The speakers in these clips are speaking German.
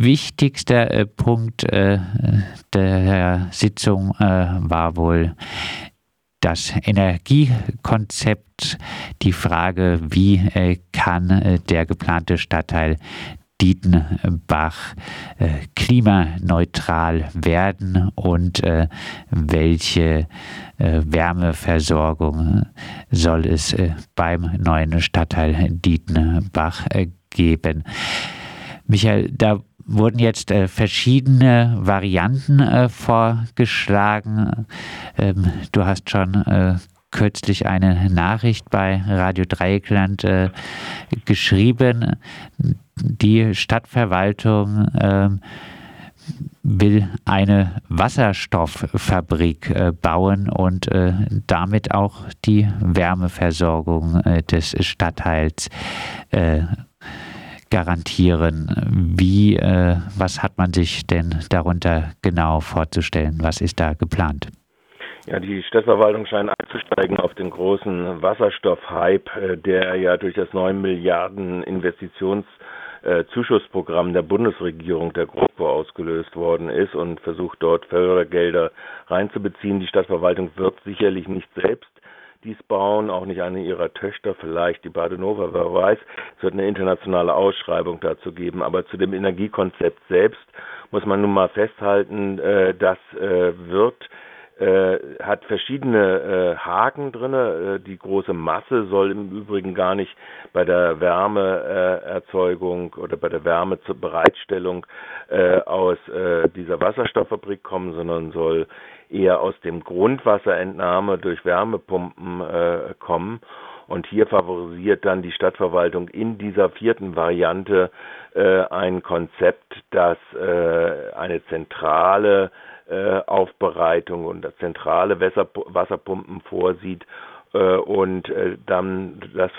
wichtigster Punkt der Sitzung war wohl das Energiekonzept, die Frage, wie kann der geplante Stadtteil Dietenbach äh, klimaneutral werden und äh, welche äh, Wärmeversorgung soll es äh, beim neuen Stadtteil Dietenbach äh, geben. Michael, da wurden jetzt äh, verschiedene Varianten vorgeschlagen. Ähm, du hast schon kürzlich eine Nachricht bei Radio Dreieckland äh, geschrieben. Die Stadtverwaltung äh, will eine Wasserstofffabrik äh, bauen und äh, damit auch die Wärmeversorgung äh, des Stadtteils äh, garantieren. Wie, was hat man sich denn darunter genau vorzustellen? Was ist da geplant? Ja, die Stadtverwaltung scheint einzusteigen auf den großen Wasserstoffhype, äh, der ja durch das 9 Milliarden Investitionszuschussprogramm äh, der Bundesregierung, der GroKo, ausgelöst worden ist und versucht dort Fördergelder reinzubeziehen. Die Stadtverwaltung wird sicherlich nicht selbst dies bauen, auch nicht eine ihrer Töchter, vielleicht die Badenova, wer weiß. Es wird eine internationale Ausschreibung dazu geben. Aber zu dem Energiekonzept selbst muss man nun mal festhalten, äh, das wird äh, hat verschiedene äh, Haken drin. Äh, die große Masse soll im Übrigen gar nicht bei der Wärmeerzeugung oder bei der Wärmebereitstellung äh, aus äh, dieser Wasserstofffabrik kommen, sondern soll eher aus dem Grundwasserentnahme durch Wärmepumpen äh, kommen. Und hier favorisiert dann die Stadtverwaltung in dieser vierten Variante äh, ein Konzept, das äh, eine zentrale äh, Aufbereitung und zentrale Wasserpumpen vorsieht äh, und äh, dann das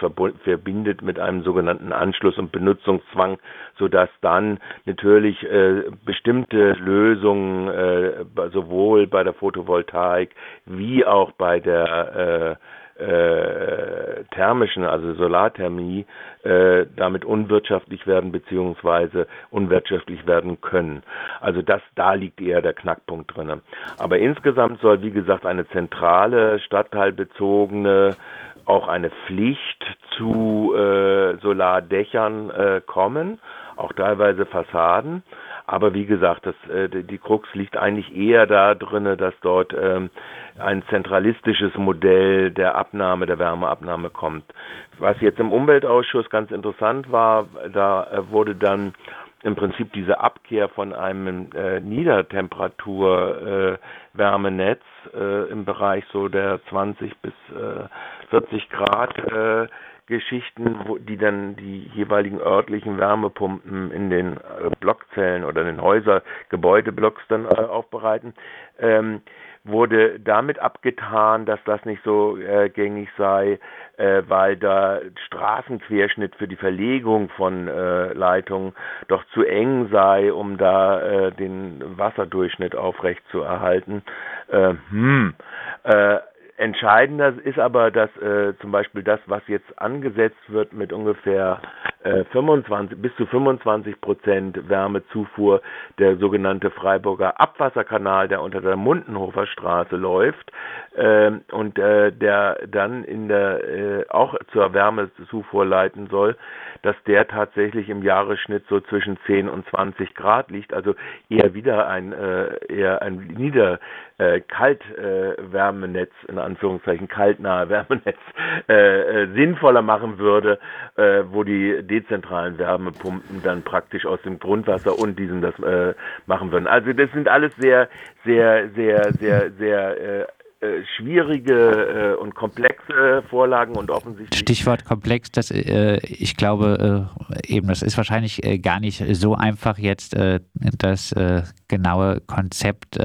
verbindet mit einem sogenannten Anschluss- und Benutzungszwang, sodass dann natürlich bestimmte Lösungen sowohl bei der Photovoltaik wie auch bei der äh, thermischen, also Solarthermie, äh, damit unwirtschaftlich werden beziehungsweise unwirtschaftlich werden können. Also das, da liegt eher der Knackpunkt drin. Aber insgesamt soll, wie gesagt, eine zentrale, stadtteilbezogene, auch eine Pflicht zu äh, Solardächern äh, kommen, auch teilweise Fassaden. Aber wie gesagt, das, äh, die Krux liegt eigentlich eher da drinne, dass dort ähm, ein zentralistisches Modell der Abnahme, der Wärmeabnahme kommt. Was jetzt im Umweltausschuss ganz interessant war, da äh, wurde dann im Prinzip diese Abkehr von einem äh, Niedertemperatur äh, Wärmenetz äh, im Bereich so der 20 bis äh, 40 Grad äh, Geschichten, wo, die dann die jeweiligen örtlichen Wärmepumpen in den äh, Blockzellen oder in den Häuser, Gebäudeblocks dann äh, aufbereiten. Ähm, wurde damit abgetan, dass das nicht so äh, gängig sei, äh, weil da Straßenquerschnitt für die Verlegung von äh, Leitungen doch zu eng sei, um da äh, den Wasserdurchschnitt aufrecht zu erhalten. Äh, hm, Entscheidender ist aber, dass äh, zum Beispiel das, was jetzt angesetzt wird mit ungefähr äh, 25 bis zu 25 Prozent Wärmezufuhr, der sogenannte Freiburger Abwasserkanal, der unter der Mundenhofer Straße läuft. Äh, und äh, der dann in der äh, auch zur Wärmezufuhr leiten soll, dass der tatsächlich im Jahresschnitt so zwischen 10 und 20 Grad liegt, also eher wieder ein äh, eher ein nieder äh, Kaltwärmenetz äh, in Anführungszeichen kaltnahe Wärmenetz äh, äh, sinnvoller machen würde, äh, wo die dezentralen Wärmepumpen dann praktisch aus dem Grundwasser und diesem das äh, machen würden. Also das sind alles sehr sehr sehr sehr sehr äh, schwierige äh, und komplexe Vorlagen und offensichtlich. Stichwort komplex, das, äh, ich glaube äh, eben, das ist wahrscheinlich äh, gar nicht so einfach jetzt äh, das genaue Konzept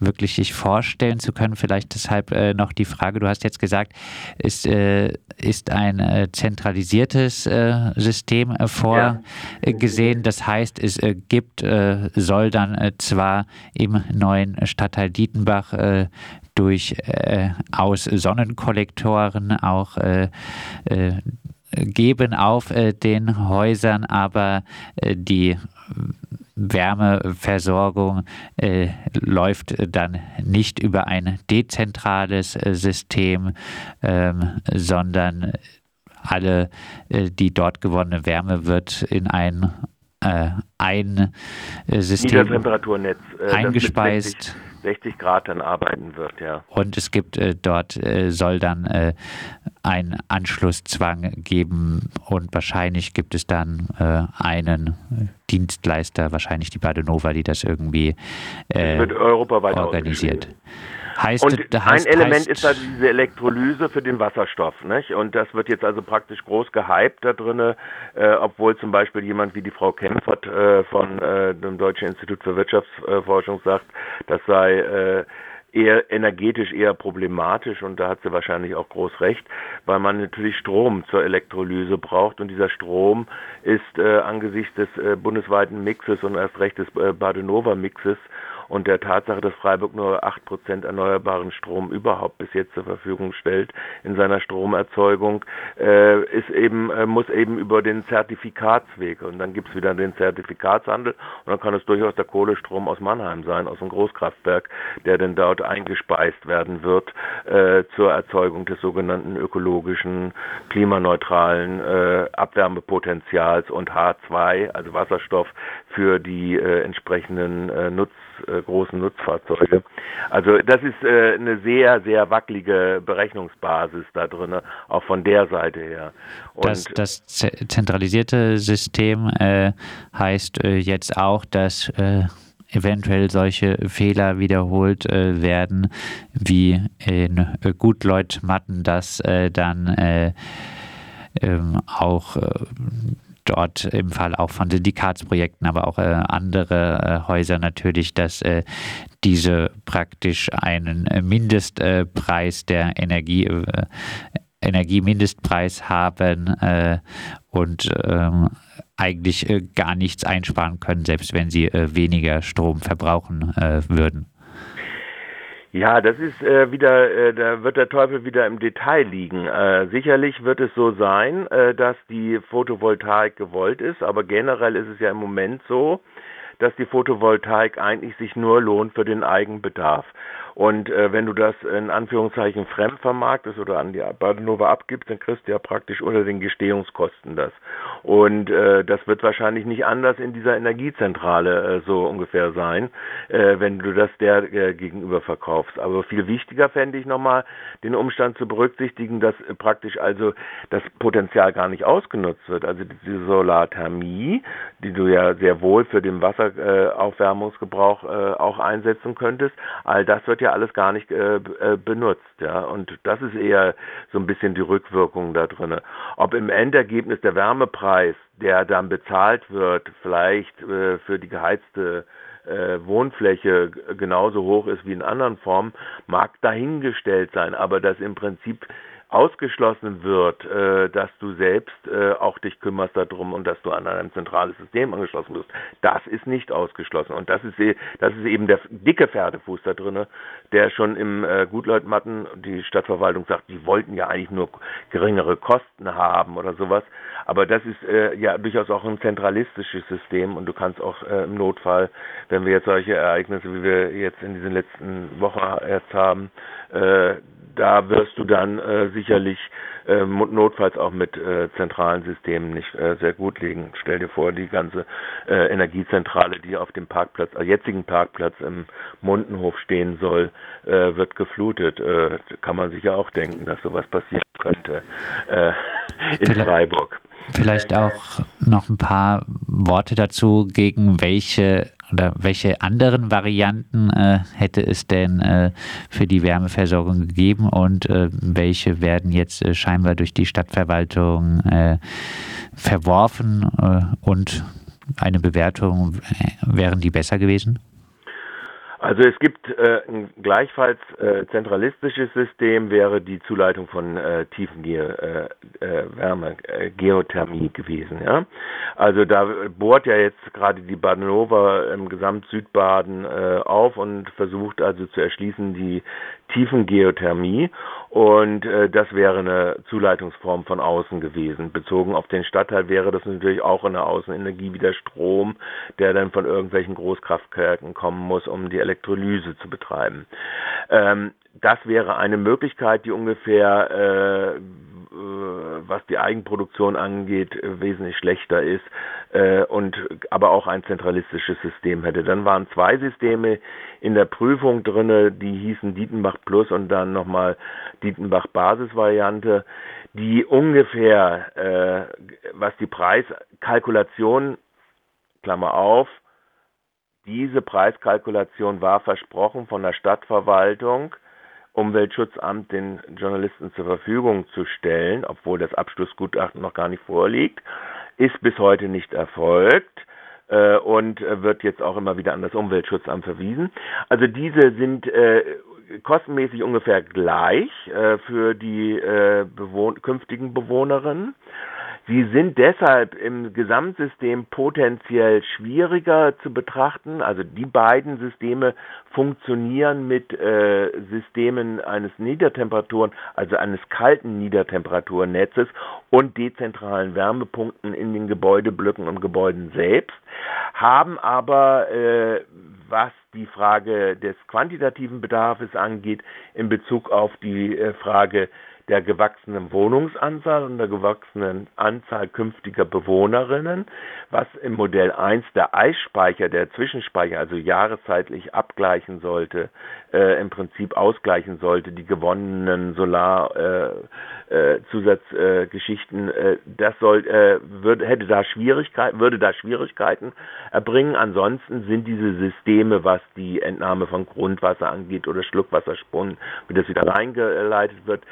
wirklich sich vorstellen zu können. Vielleicht deshalb noch die Frage, du hast jetzt gesagt, ist, ist ein zentralisiertes System vorgesehen. Das heißt, es gibt, soll dann zwar im neuen Stadtteil Dietenbach durch äh, aus Sonnenkollektoren auch äh, äh, geben auf den Häusern, aber die Wärmeversorgung äh, läuft dann nicht über ein dezentrales äh, System, ähm, sondern alle äh, die dort gewonnene Wärme wird in ein ein System äh, eingespeist. 60 Grad dann arbeiten wird, ja. Und es gibt äh, dort, äh, soll dann äh, ein Anschlusszwang geben und wahrscheinlich gibt es dann äh, einen Dienstleister, wahrscheinlich die Badenova, die das irgendwie äh, das wird europaweit organisiert. Heißt, und heißt, ein Element heißt, ist halt diese Elektrolyse für den Wasserstoff, nicht? Und das wird jetzt also praktisch groß gehypt da drin, äh, obwohl zum Beispiel jemand wie die Frau Kempfert äh, von äh, dem Deutschen Institut für Wirtschaftsforschung sagt, das sei äh, eher energetisch eher problematisch und da hat sie wahrscheinlich auch groß recht, weil man natürlich Strom zur Elektrolyse braucht und dieser Strom ist äh, angesichts des äh, bundesweiten Mixes und erst recht des äh, Badenova Mixes und der Tatsache, dass Freiburg nur acht Prozent erneuerbaren Strom überhaupt bis jetzt zur Verfügung stellt in seiner Stromerzeugung, äh, ist eben, äh, muss eben über den Zertifikatsweg. Und dann gibt es wieder den Zertifikatshandel und dann kann es durchaus der Kohlestrom aus Mannheim sein, aus dem Großkraftwerk, der dann dort eingespeist werden wird äh, zur Erzeugung des sogenannten ökologischen, klimaneutralen äh, Abwärmepotenzials und H2, also Wasserstoff, für die äh, entsprechenden äh, Nutz äh, großen Nutzfahrzeuge. Also das ist äh, eine sehr, sehr wackelige Berechnungsbasis da drin, auch von der Seite her. Und das, das zentralisierte System äh, heißt äh, jetzt auch, dass äh, eventuell solche Fehler wiederholt äh, werden, wie in äh, Gutleut-Matten, dass äh, dann äh, ähm, auch dort im Fall auch von Syndikatsprojekten, aber auch äh, andere äh, Häuser natürlich, dass äh, diese praktisch einen äh, Mindestpreis der Energie äh, Energiemindestpreis haben äh, und ähm, eigentlich gar nichts einsparen können, selbst wenn sie weniger Strom verbrauchen würden. Ja, das ist äh, wieder, äh, da wird der Teufel wieder im Detail liegen. Äh, sicherlich wird es so sein, äh, dass die Photovoltaik gewollt ist, aber generell ist es ja im Moment so, dass die Photovoltaik eigentlich sich nur lohnt für den Eigenbedarf. Und äh, wenn du das in Anführungszeichen fremd vermarktest oder an die Badenova abgibst, dann kriegst du ja praktisch unter den Gestehungskosten das. Und äh, das wird wahrscheinlich nicht anders in dieser Energiezentrale äh, so ungefähr sein, äh, wenn du das der äh, gegenüber verkaufst. Aber viel wichtiger fände ich nochmal, den Umstand zu berücksichtigen, dass äh, praktisch also das Potenzial gar nicht ausgenutzt wird. Also diese Solarthermie, die du ja sehr wohl für den Wasseraufwärmungsgebrauch äh, auch einsetzen könntest, all das wird ja alles gar nicht äh, äh, benutzt, ja. Und das ist eher so ein bisschen die Rückwirkung da drin. Ob im Endergebnis der Wärmepreis, der dann bezahlt wird, vielleicht äh, für die geheizte äh, Wohnfläche genauso hoch ist wie in anderen Formen, mag dahingestellt sein, aber dass im Prinzip ausgeschlossen wird, äh, dass du selbst äh, auch dich kümmerst darum und dass du an ein zentrales System angeschlossen wirst. Das ist nicht ausgeschlossen. Und das ist, e, das ist eben der dicke Pferdefuß da drin, der schon im äh, Gutleutmatten, die Stadtverwaltung sagt, die wollten ja eigentlich nur geringere Kosten haben oder sowas. Aber das ist äh, ja durchaus auch ein zentralistisches System und du kannst auch äh, im Notfall, wenn wir jetzt solche Ereignisse, wie wir jetzt in diesen letzten Wochen erst haben, äh, da wirst du dann äh, sicherlich äh, notfalls auch mit äh, zentralen Systemen nicht äh, sehr gut liegen. Stell dir vor, die ganze äh, Energiezentrale, die auf dem Parkplatz, äh, jetzigen Parkplatz im Mundenhof stehen soll, äh, wird geflutet. Äh, kann man sich ja auch denken, dass sowas passieren könnte äh, in vielleicht, Freiburg. Vielleicht auch noch ein paar Worte dazu, gegen welche oder welche anderen Varianten äh, hätte es denn äh, für die Wärmeversorgung gegeben und äh, welche werden jetzt äh, scheinbar durch die Stadtverwaltung äh, verworfen äh, und eine Bewertung, wären die besser gewesen? Also es gibt äh, ein gleichfalls äh, zentralistisches System, wäre die Zuleitung von äh, Tiefenwärme, äh, äh, Geothermie gewesen. Ja? Also da bohrt ja jetzt gerade die Badenova im Gesamtsüdbaden äh, auf und versucht also zu erschließen die Tiefengeothermie und äh, das wäre eine Zuleitungsform von außen gewesen. Bezogen auf den Stadtteil wäre das natürlich auch eine Außenenergie wie der Strom, der dann von irgendwelchen Großkraftwerken kommen muss, um die Elektrolyse zu betreiben. Ähm, das wäre eine Möglichkeit, die ungefähr äh, was die Eigenproduktion angeht, wesentlich schlechter ist äh, und aber auch ein zentralistisches System hätte. Dann waren zwei Systeme in der Prüfung drinne, die hießen Dietenbach Plus und dann nochmal Dietenbach Basisvariante, die ungefähr, äh, was die Preiskalkulation, Klammer auf, diese Preiskalkulation war versprochen von der Stadtverwaltung Umweltschutzamt den Journalisten zur Verfügung zu stellen, obwohl das Abschlussgutachten noch gar nicht vorliegt, ist bis heute nicht erfolgt äh, und wird jetzt auch immer wieder an das Umweltschutzamt verwiesen. Also diese sind äh, kostenmäßig ungefähr gleich äh, für die äh, bewohn künftigen Bewohnerinnen. Sie sind deshalb im Gesamtsystem potenziell schwieriger zu betrachten. Also die beiden Systeme funktionieren mit äh, Systemen eines Niedertemperaturen, also eines kalten Niedertemperaturnetzes und dezentralen Wärmepunkten in den Gebäudeblöcken und Gebäuden selbst, haben aber äh, was die Frage des quantitativen Bedarfs angeht, in Bezug auf die äh, Frage der gewachsenen Wohnungsanzahl und der gewachsenen Anzahl künftiger Bewohnerinnen, was im Modell 1 der Eisspeicher, der Zwischenspeicher, also jahreszeitlich abgleichen sollte, äh, im Prinzip ausgleichen sollte, die gewonnenen Solarzusatzgeschichten, äh, äh, äh, das soll, äh, würde, hätte da Schwierigkeiten, würde da Schwierigkeiten erbringen. Ansonsten sind diese Systeme, was die Entnahme von Grundwasser angeht oder Schluckwasserspuren, wie das wieder reingeleitet wird,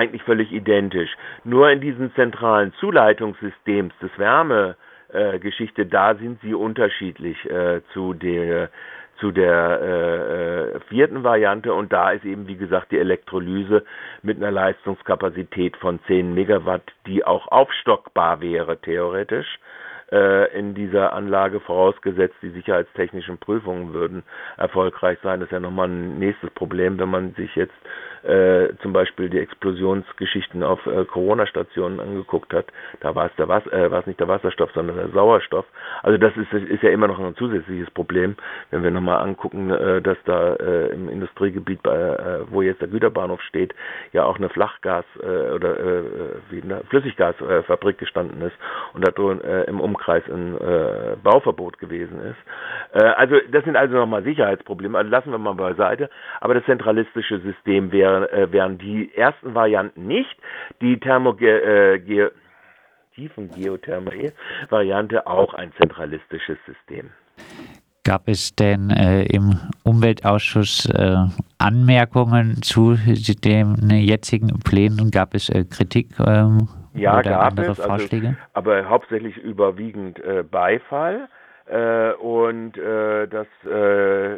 eigentlich völlig identisch. Nur in diesem zentralen Zuleitungssystems des Wärmegeschichte, äh, da sind sie unterschiedlich äh, zu der zu der äh, äh, vierten Variante und da ist eben wie gesagt die Elektrolyse mit einer Leistungskapazität von 10 Megawatt, die auch aufstockbar wäre theoretisch äh, in dieser Anlage vorausgesetzt, die sicherheitstechnischen Prüfungen würden erfolgreich sein. Das ist ja nochmal ein nächstes Problem, wenn man sich jetzt äh, zum Beispiel die Explosionsgeschichten auf äh, Corona-Stationen angeguckt hat, da war es der Was äh, war es nicht der Wasserstoff, sondern der Sauerstoff. Also das ist, ist ja immer noch ein zusätzliches Problem, wenn wir nochmal angucken, äh, dass da äh, im Industriegebiet, bei, äh, wo jetzt der Güterbahnhof steht, ja auch eine Flachgas- äh, oder äh, wie eine Flüssiggasfabrik gestanden ist und da äh, im Umkreis ein äh, Bauverbot gewesen ist. Äh, also das sind also nochmal Sicherheitsprobleme. Also lassen wir mal beiseite. Aber das zentralistische System wäre wär, äh, wären die ersten Varianten nicht. Die Thermoge äh, Tiefengeothermie-Variante auch ein zentralistisches System. Gab es denn äh, im Umweltausschuss äh, Anmerkungen zu den jetzigen Plänen? Gab es äh, Kritik? Ähm, ja, gab es, Vorschläge? Also, aber hauptsächlich überwiegend äh, Beifall. Äh, und äh, das, äh,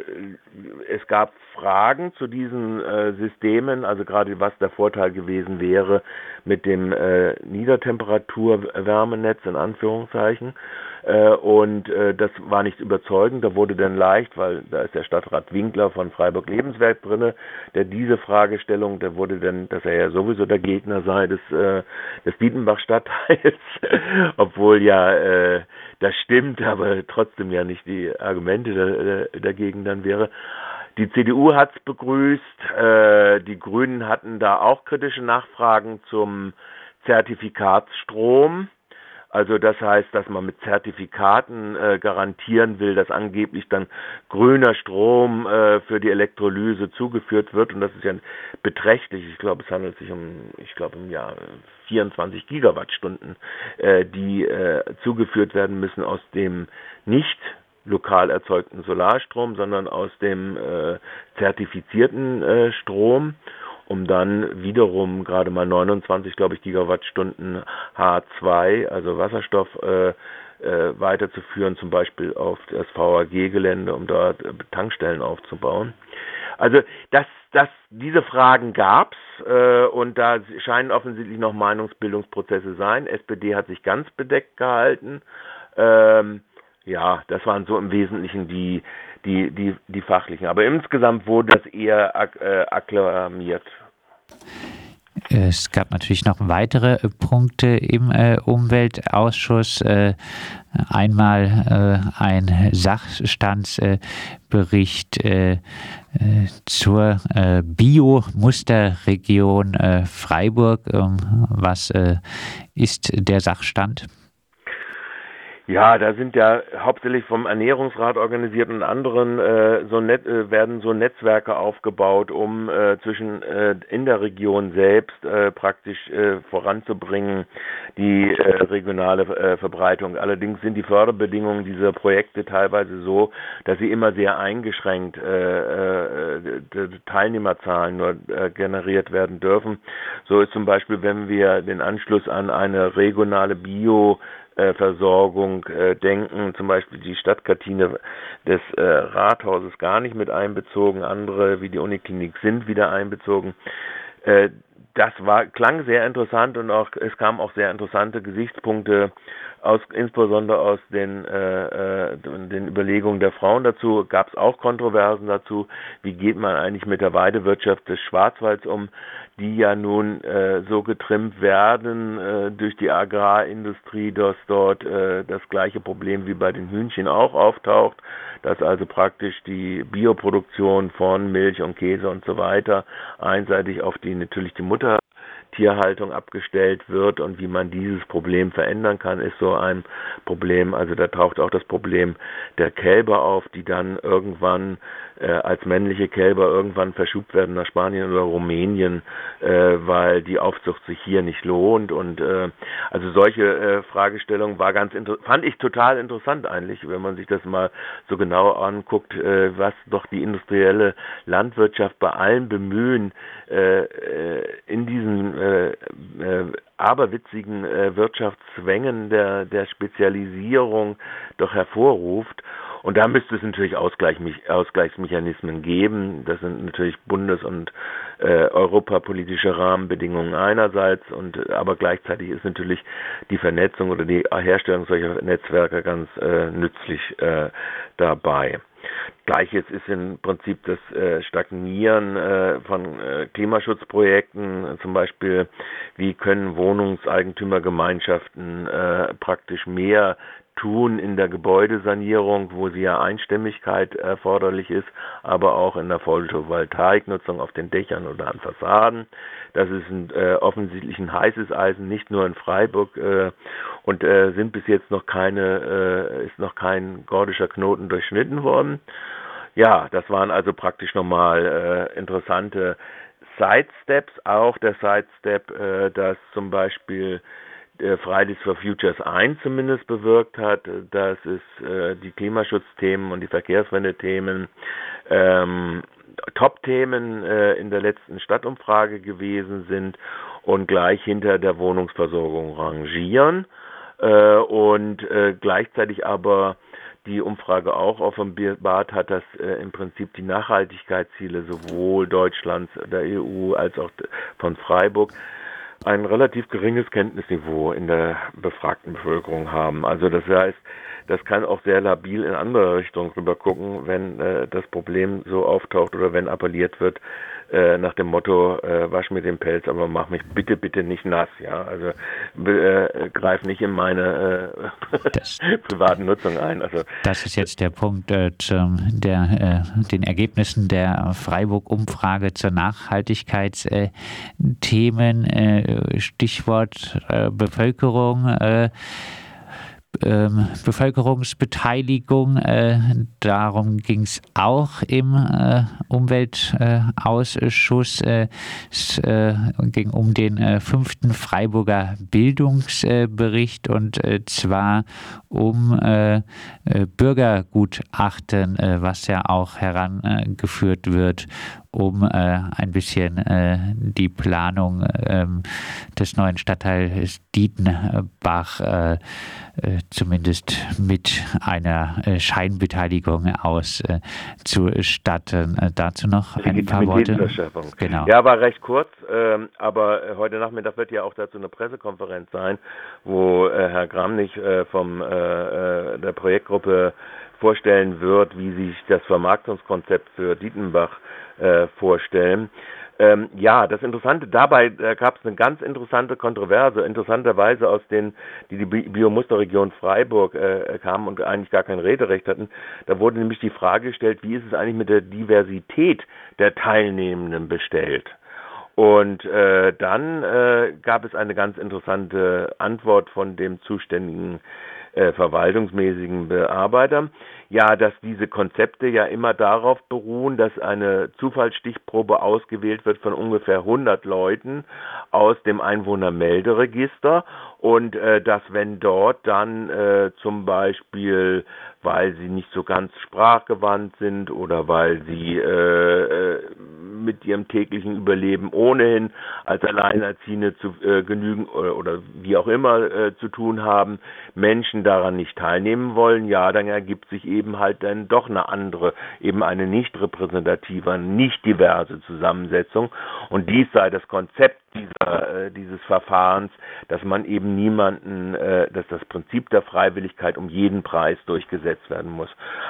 es gab Fragen zu diesen äh, Systemen, also gerade was der Vorteil gewesen wäre mit dem äh, Niedertemperaturwärmenetz in Anführungszeichen. Äh, und äh, das war nicht überzeugend. Da wurde dann leicht, weil da ist der Stadtrat Winkler von Freiburg Lebenswerk drinne, der diese Fragestellung, der wurde dann, dass er ja sowieso der Gegner sei des, äh, des Dietenbach-Stadtteils, obwohl ja äh, das stimmt, aber trotzdem ja nicht die Argumente dagegen dann wäre. Die CDU hat es begrüßt, äh, die Grünen hatten da auch kritische Nachfragen zum Zertifikatsstrom. Also das heißt, dass man mit Zertifikaten äh, garantieren will, dass angeblich dann grüner Strom äh, für die Elektrolyse zugeführt wird. Und das ist ja beträchtlich. Ich glaube, es handelt sich um, ich glaube, im Jahr 24 Gigawattstunden, äh, die äh, zugeführt werden müssen aus dem nicht lokal erzeugten Solarstrom, sondern aus dem äh, zertifizierten äh, Strom um dann wiederum gerade mal 29, glaube ich, Gigawattstunden H2, also Wasserstoff, äh, äh, weiterzuführen, zum Beispiel auf das VAG-Gelände, um dort äh, Tankstellen aufzubauen. Also das, das, diese Fragen gab's äh, und da scheinen offensichtlich noch Meinungsbildungsprozesse sein. SPD hat sich ganz bedeckt gehalten. Ähm, ja, das waren so im Wesentlichen die, die, die, die fachlichen. Aber insgesamt wurde das eher ak äh, akklamiert. Es gab natürlich noch weitere äh, Punkte im äh, Umweltausschuss. Äh, einmal äh, ein Sachstandsbericht äh, äh, zur Bio-Musterregion Freiburg. Ähm, was ist der Sachstand? Ja, da sind ja hauptsächlich vom Ernährungsrat organisiert und anderen äh, so net, äh, werden so Netzwerke aufgebaut, um äh, zwischen äh, in der Region selbst äh, praktisch äh, voranzubringen die äh, regionale äh, Verbreitung. Allerdings sind die Förderbedingungen dieser Projekte teilweise so, dass sie immer sehr eingeschränkt äh, äh, Teilnehmerzahlen nur äh, generiert werden dürfen. So ist zum Beispiel, wenn wir den Anschluss an eine regionale Bio äh, Versorgung äh, denken, zum Beispiel die Stadtkantine des äh, Rathauses gar nicht mit einbezogen, andere wie die Uniklinik sind wieder einbezogen. Äh, das war klang sehr interessant und auch es kamen auch sehr interessante Gesichtspunkte aus, insbesondere aus den, äh, äh, den Überlegungen der Frauen dazu, gab es auch Kontroversen dazu, wie geht man eigentlich mit der Weidewirtschaft des Schwarzwalds um, die ja nun äh, so getrimmt werden äh, durch die Agrarindustrie, dass dort äh, das gleiche Problem wie bei den Hühnchen auch auftaucht, dass also praktisch die Bioproduktion von Milch und Käse und so weiter einseitig auf die natürlich die Mutter Tierhaltung abgestellt wird und wie man dieses Problem verändern kann, ist so ein Problem. Also da taucht auch das Problem der Kälber auf, die dann irgendwann äh, als männliche Kälber irgendwann verschubt werden nach Spanien oder Rumänien, äh, weil die Aufzucht sich hier nicht lohnt. Und äh, also solche äh, Fragestellungen war ganz fand ich total interessant eigentlich, wenn man sich das mal so genau anguckt, äh, was doch die industrielle Landwirtschaft bei allem Bemühen äh, äh in diesen äh, äh, aberwitzigen äh, Wirtschaftszwängen der, der Spezialisierung doch hervorruft. Und da müsste es natürlich Ausgleich, Ausgleichsmechanismen geben. Das sind natürlich bundes- und äh, europapolitische Rahmenbedingungen einerseits und aber gleichzeitig ist natürlich die Vernetzung oder die Herstellung solcher Netzwerke ganz äh, nützlich äh, dabei. Gleiches ist im Prinzip das äh, Stagnieren äh, von äh, Klimaschutzprojekten, zum Beispiel wie können Wohnungseigentümergemeinschaften äh, praktisch mehr tun in der Gebäudesanierung, wo sie ja Einstimmigkeit erforderlich ist, aber auch in der Photovoltaiknutzung auf den Dächern oder an Fassaden. Das ist ein, äh, offensichtlich ein heißes Eisen, nicht nur in Freiburg äh, und äh, sind bis jetzt noch keine, äh, ist noch kein gordischer Knoten durchschnitten worden. Ja, das waren also praktisch nochmal äh, interessante Sidesteps, auch der Sidestep, äh, dass zum Beispiel Fridays for Futures 1 zumindest bewirkt hat, dass es äh, die Klimaschutzthemen und die Verkehrswende-Themen ähm, Top-Themen äh, in der letzten Stadtumfrage gewesen sind und gleich hinter der Wohnungsversorgung rangieren äh, und äh, gleichzeitig aber die Umfrage auch offenbart hat, dass äh, im Prinzip die Nachhaltigkeitsziele sowohl Deutschlands, der EU als auch von Freiburg ein relativ geringes Kenntnisniveau in der befragten Bevölkerung haben. Also das heißt, das kann auch sehr labil in andere Richtungen rüber gucken, wenn äh, das Problem so auftaucht oder wenn appelliert wird, äh, nach dem Motto, äh, wasch mir den Pelz, aber mach mich bitte, bitte nicht nass, ja. Also äh, greif nicht in meine äh, das, privaten Nutzung ein. Also das ist jetzt der Punkt äh, zum, der, äh, den Ergebnissen der Freiburg-Umfrage zur Nachhaltigkeitsthemen. Äh, Stichwort äh, Bevölkerung. Äh, ähm, Bevölkerungsbeteiligung. Äh, darum ging es auch im äh, Umweltausschuss. Äh, es äh, ging um den äh, fünften Freiburger Bildungsbericht und äh, zwar um Bürgergutachten, was ja auch herangeführt wird um äh, ein bisschen äh, die Planung ähm, des neuen Stadtteils Dietenbach äh, zumindest mit einer Scheinbeteiligung auszustatten. dazu noch ein paar Worte. Genau. Ja, war recht kurz, ähm, aber heute Nachmittag wird ja auch dazu eine Pressekonferenz sein, wo Herr Gramnig vom der Projektgruppe vorstellen wird, wie sich das Vermarktungskonzept für Dietenbach äh, vorstellen. Ähm, ja, das Interessante dabei äh, gab es eine ganz interessante Kontroverse, interessanterweise aus den, die die Biomusterregion Freiburg äh, kamen und eigentlich gar kein Rederecht hatten. Da wurde nämlich die Frage gestellt, wie ist es eigentlich mit der Diversität der Teilnehmenden bestellt? Und äh, dann äh, gab es eine ganz interessante Antwort von dem zuständigen äh, verwaltungsmäßigen Bearbeiter, ja, dass diese Konzepte ja immer darauf beruhen, dass eine Zufallsstichprobe ausgewählt wird von ungefähr 100 Leuten aus dem Einwohnermelderegister und äh, dass wenn dort dann äh, zum Beispiel weil sie nicht so ganz sprachgewandt sind oder weil sie äh, äh, mit ihrem täglichen Überleben ohnehin als Alleinerziehende zu äh, genügen oder, oder, wie auch immer äh, zu tun haben, Menschen daran nicht teilnehmen wollen, ja, dann ergibt sich eben halt dann doch eine andere, eben eine nicht repräsentative, nicht diverse Zusammensetzung. Und dies sei das Konzept dieser, äh, dieses Verfahrens, dass man eben niemanden, äh, dass das Prinzip der Freiwilligkeit um jeden Preis durchgesetzt werden muss.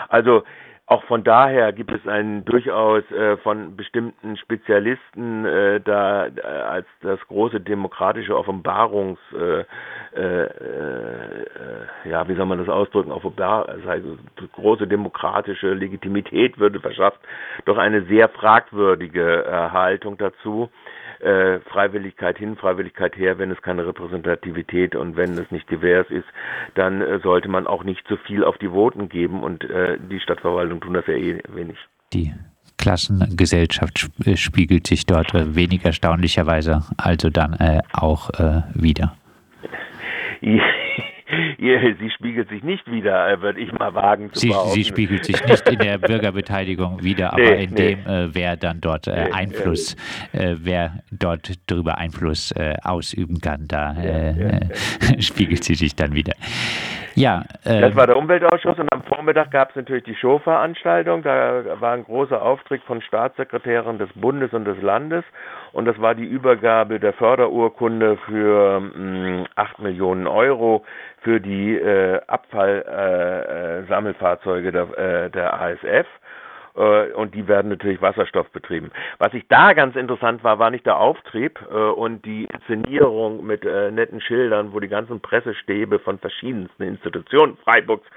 Also auch von daher gibt es einen durchaus äh, von bestimmten Spezialisten äh, da äh, als das große demokratische Offenbarungs äh, äh, äh, ja wie soll man das ausdrücken Offenbar also große demokratische Legitimität würde verschafft doch eine sehr fragwürdige Haltung dazu äh, Freiwilligkeit hin, Freiwilligkeit her, wenn es keine Repräsentativität und wenn es nicht divers ist, dann äh, sollte man auch nicht zu viel auf die Voten geben und äh, die Stadtverwaltung tun das ja eh wenig. Die Klassengesellschaft äh, spiegelt sich dort äh, wenig erstaunlicherweise also dann auch wieder. sie spiegelt sich nicht wieder, äh, würde ich mal wagen zu sie, behaupten. Sie spiegelt sich nicht in der Bürgerbeteiligung wieder, aber nee, in nee. dem, äh, wer dann dort äh, Einfluss, äh, wer dort darüber Einfluss äh, ausüben kann, da ja, ja, ja. spiegelt sie sich dann wieder. Ja, äh, das war der Umweltausschuss und am Vormittag gab es natürlich die Showveranstaltung. Da war ein großer Auftritt von Staatssekretären des Bundes und des Landes und das war die Übergabe der Förderurkunde für mh, mm, 8 Millionen Euro für die äh, Abfallsammelfahrzeuge äh, äh der, äh, der ASF äh, und die werden natürlich Wasserstoff betrieben. Was ich da ganz interessant war, war nicht der Auftrieb äh, und die Inszenierung mit äh, netten Schildern, wo die ganzen Pressestäbe von verschiedensten Institutionen, Freiburgs,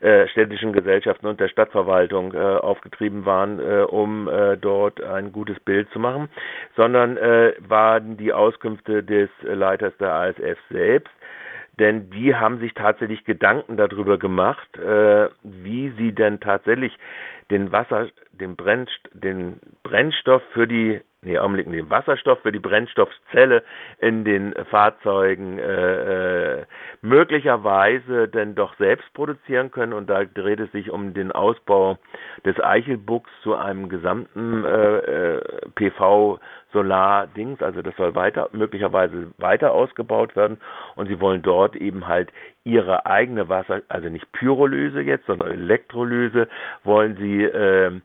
äh, städtischen Gesellschaften und der Stadtverwaltung äh, aufgetrieben waren, äh, um dort ein gutes Bild zu machen, sondern waren die Auskünfte des Leiters der ASF selbst, denn die haben sich tatsächlich Gedanken darüber gemacht, äh, wie sie denn tatsächlich den Wasser, den, Brennst den Brennstoff für die, nee, Augenblick, den Wasserstoff für die Brennstoffzelle in den Fahrzeugen äh, äh, möglicherweise denn doch selbst produzieren können. Und da dreht es sich um den Ausbau des Eichelbuchs zu einem gesamten äh, äh PV Solar-Dings, also das soll weiter, möglicherweise weiter ausgebaut werden. Und sie wollen dort eben halt ihre eigene Wasser, also nicht Pyrolyse jetzt, sondern Elektrolyse, wollen sie, äh,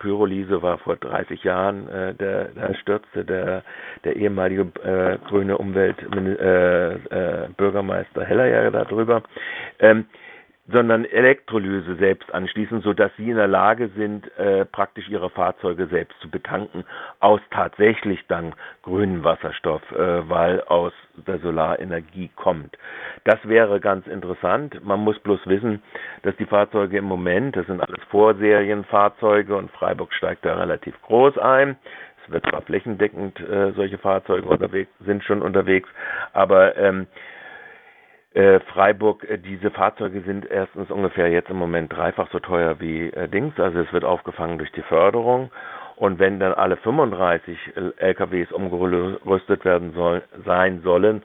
Pyrolyse war vor 30 Jahren, äh, der, da stürzte der, der ehemalige äh, grüne Umweltbürgermeister äh, äh, Hellerjäger darüber. Ähm, sondern Elektrolyse selbst anschließen, sodass sie in der Lage sind, äh, praktisch ihre Fahrzeuge selbst zu betanken aus tatsächlich dann grünem Wasserstoff, äh, weil aus der Solarenergie kommt. Das wäre ganz interessant. Man muss bloß wissen, dass die Fahrzeuge im Moment, das sind alles Vorserienfahrzeuge und Freiburg steigt da relativ groß ein. Es wird zwar flächendeckend äh, solche Fahrzeuge unterwegs, sind schon unterwegs, aber ähm, äh, Freiburg, äh, diese Fahrzeuge sind erstens ungefähr jetzt im Moment dreifach so teuer wie äh, Dings, also es wird aufgefangen durch die Förderung. Und wenn dann alle 35 LKWs umgerüstet werden soll, sein sollen,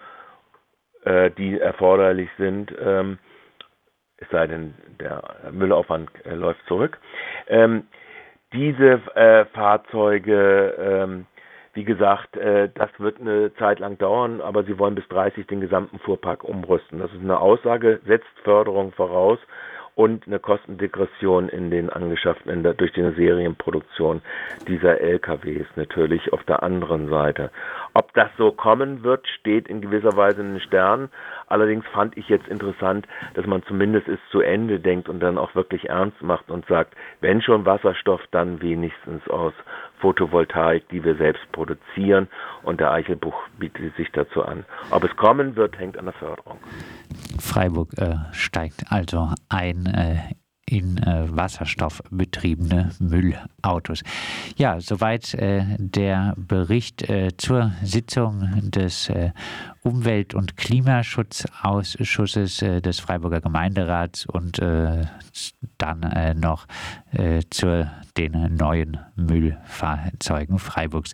äh, die erforderlich sind, ähm, es sei denn, der Müllaufwand äh, läuft zurück, ähm, diese äh, Fahrzeuge, ähm, wie gesagt, äh, das wird eine Zeit lang dauern, aber sie wollen bis 30 den gesamten Fuhrpark umrüsten. Das ist eine Aussage, setzt Förderung voraus und eine Kostendegression in den angeschafften, in der, durch die Serienproduktion dieser LKWs natürlich auf der anderen Seite. Ob das so kommen wird, steht in gewisser Weise in den Sternen. Allerdings fand ich jetzt interessant, dass man zumindest es zu Ende denkt und dann auch wirklich ernst macht und sagt, wenn schon Wasserstoff, dann wenigstens aus Photovoltaik, die wir selbst produzieren. Und der Eichelbuch bietet sich dazu an. Ob es kommen wird, hängt an der Förderung. Freiburg äh, steigt also ein äh, in äh, wasserstoffbetriebene Müllautos. Ja, soweit äh, der Bericht äh, zur Sitzung des äh, Umwelt- und Klimaschutzausschusses äh, des Freiburger Gemeinderats und äh, dann noch zu den neuen Müllfahrzeugen Freiburgs.